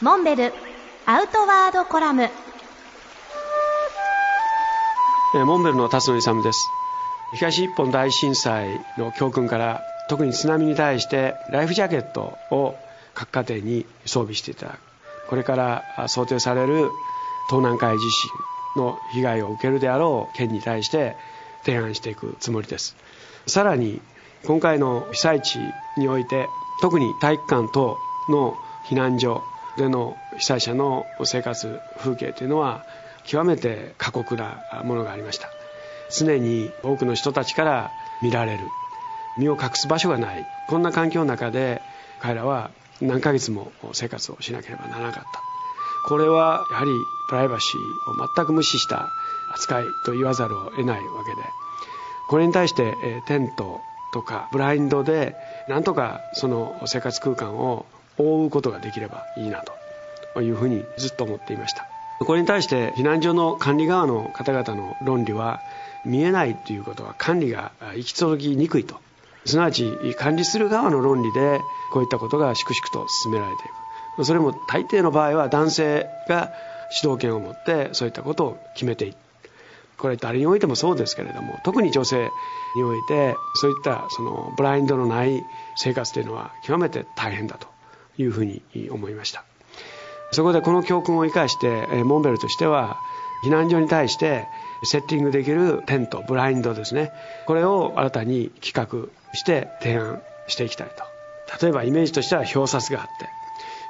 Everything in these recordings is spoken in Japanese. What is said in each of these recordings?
モンベルアウトワードコラム。モンベルの辰野勇です。東日本大震災の教訓から特に津波に対してライフジャケットを各家庭に装備していた。だくこれから想定される東南海地震の被害を受けるであろう県に対して提案していくつもりです。さらに今回の被災地において特に体育館等の避難所での被災者の生活風景というのは極めて過酷なものがありました。常に多くの人たちから見られる。身を隠す場所がない。こんな環境の中で彼らは何ヶ月も生活をしなければならなかった。これはやはりプライバシーを全く無視した扱いと言わざるを得ないわけで。これに対してテントとかブラインドでなんとかその生活空間を覆うことができればいいなというふうにずっと思っていました。これに対して避難所の管理側の方々の論理は見えないということは管理が行き届きにくいと。すなわち管理する側の論理でこういったことが粛々と進められていく。それも大抵の場合は男性が主導権を持ってそういったことを決めていく。これ誰においてもそうですけれども特に女性においてそういったそのブラインドのない生活というのは極めて大変だと。いうふうに思いました。そこでこの教訓を生かしてモンベルとしては避難所に対してセッティングできるテントブラインドですね。これを新たに企画して提案していきたいと。例えばイメージとしては表札があって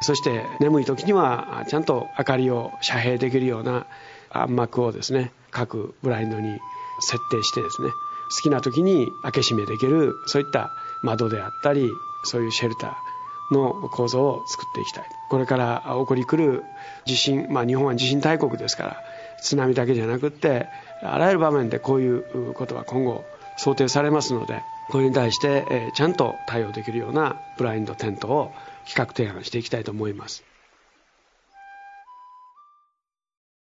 そして眠い時にはちゃんと明かりを遮蔽できるような暗幕をですね各ブラインドに設定してですね好きな時に開け閉めできるそういった窓であったりそういうシェルターの構造を作っていきたい。これから起こりくる地震まあ日本は地震大国ですから津波だけじゃなくってあらゆる場面でこういうことは今後想定されますのでこれに対してちゃんと対応できるようなブラインドテントを企画提案していきたいと思います。